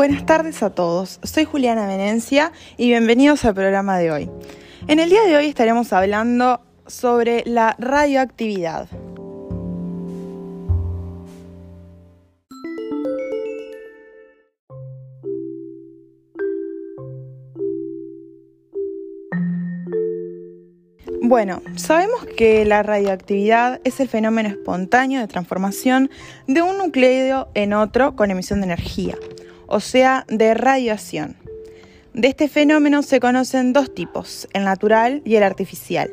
Buenas tardes a todos, soy Juliana Venencia y bienvenidos al programa de hoy. En el día de hoy estaremos hablando sobre la radioactividad. Bueno, sabemos que la radioactividad es el fenómeno espontáneo de transformación de un nucleido en otro con emisión de energía o sea, de radiación. De este fenómeno se conocen dos tipos, el natural y el artificial.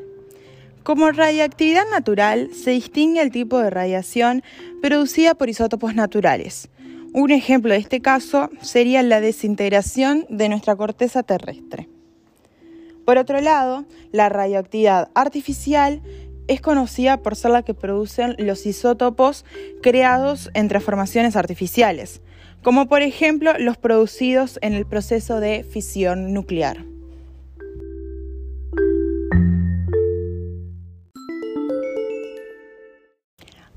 Como radiactividad natural se distingue el tipo de radiación producida por isótopos naturales. Un ejemplo de este caso sería la desintegración de nuestra corteza terrestre. Por otro lado, la radioactividad artificial es conocida por ser la que producen los isótopos creados en transformaciones artificiales, como por ejemplo los producidos en el proceso de fisión nuclear.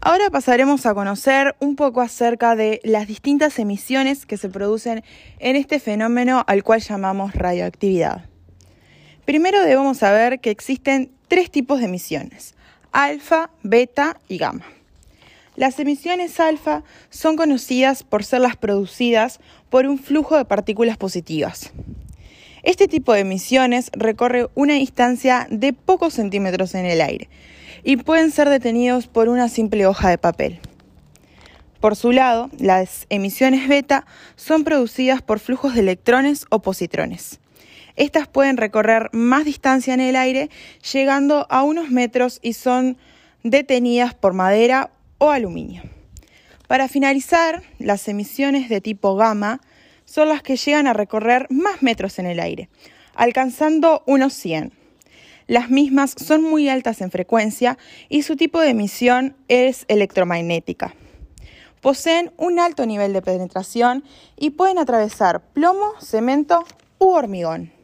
Ahora pasaremos a conocer un poco acerca de las distintas emisiones que se producen en este fenómeno al cual llamamos radioactividad. Primero debemos saber que existen tres tipos de emisiones, alfa, beta y gamma. Las emisiones alfa son conocidas por ser las producidas por un flujo de partículas positivas. Este tipo de emisiones recorre una distancia de pocos centímetros en el aire y pueden ser detenidos por una simple hoja de papel. Por su lado, las emisiones beta son producidas por flujos de electrones o positrones. Estas pueden recorrer más distancia en el aire, llegando a unos metros y son detenidas por madera o aluminio. Para finalizar, las emisiones de tipo gamma son las que llegan a recorrer más metros en el aire, alcanzando unos 100. Las mismas son muy altas en frecuencia y su tipo de emisión es electromagnética. Poseen un alto nivel de penetración y pueden atravesar plomo, cemento u hormigón.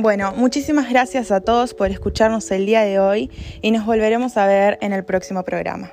Bueno, muchísimas gracias a todos por escucharnos el día de hoy y nos volveremos a ver en el próximo programa.